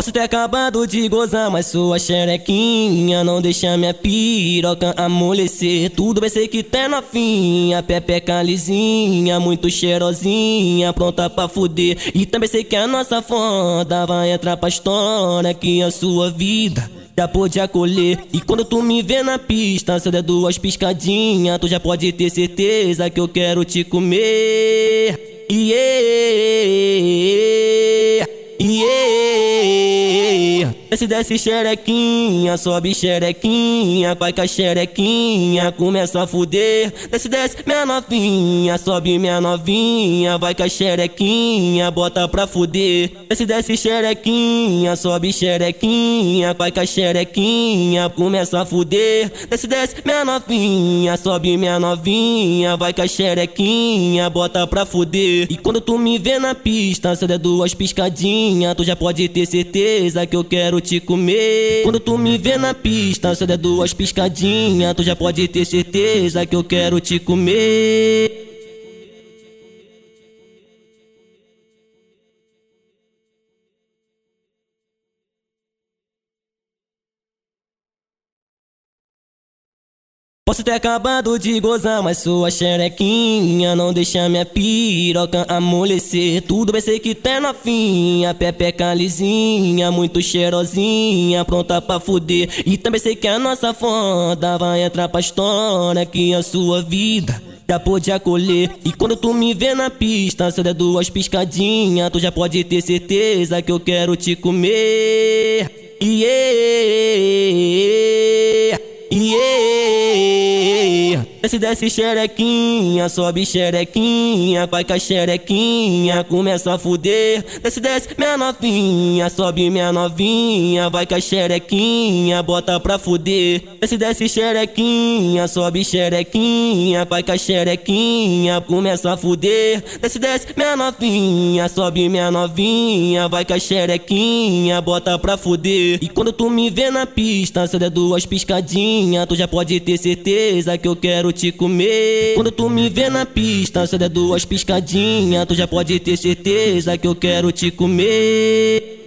Posso ter acabado de gozar, mas sua xerequinha não deixa minha piroca amolecer. Tudo bem, sei que tá novinha, pepeca lisinha, muito cheirosinha, pronta pra fuder. E também sei que a nossa foda vai entrar pra história que a sua vida já pode acolher. E quando tu me vê na pista, se eu der duas piscadinhas, tu já pode ter certeza que eu quero te comer. Yeah, Desce, desce xerequinha, sobe xerequinha, vai com a xerequinha, começa a fuder. Desce, desce minha novinha, sobe minha novinha, vai com a xerequinha, bota pra fuder. Desce, desce xerequinha, sobe xerequinha, vai com a xerequinha, começa a fuder. Desce, desce minha novinha, sobe minha novinha, vai com a xerequinha, bota pra fuder. E quando tu me vê na pista, eu der duas piscadinhas, tu já pode ter certeza que eu quero te comer. Quando tu me vê na pista, eu der duas piscadinhas, tu já pode ter certeza que eu quero te comer. Posso ter acabado de gozar, mas sua xerequinha não deixa minha piroca amolecer. Tudo bem, sei que tá novinha, pepeca lisinha, muito cheirosinha, pronta pra fuder. E também sei que a nossa foda vai entrar pra história que a sua vida já pode acolher. E quando tu me vê na pista, se der duas piscadinhas, tu já pode ter certeza que eu quero te comer. Yeah, Desce, desce xerequinha, sobe xerequinha, vai com a xerequinha, começa a fuder. Desce, desce minha novinha, sobe minha novinha, vai com a xerequinha, bota pra fuder. Desce, desce xerequinha, sobe xerequinha, vai com a xerequinha, começa a fuder. Desce, desce minha novinha, sobe minha novinha, vai com a xerequinha, bota pra fuder. E quando tu me vê na pista, se der duas piscadinhas, tu já pode ter certeza que eu quero te comer. Quando tu me vê na pista, se der duas piscadinhas, tu já pode ter certeza que eu quero te comer.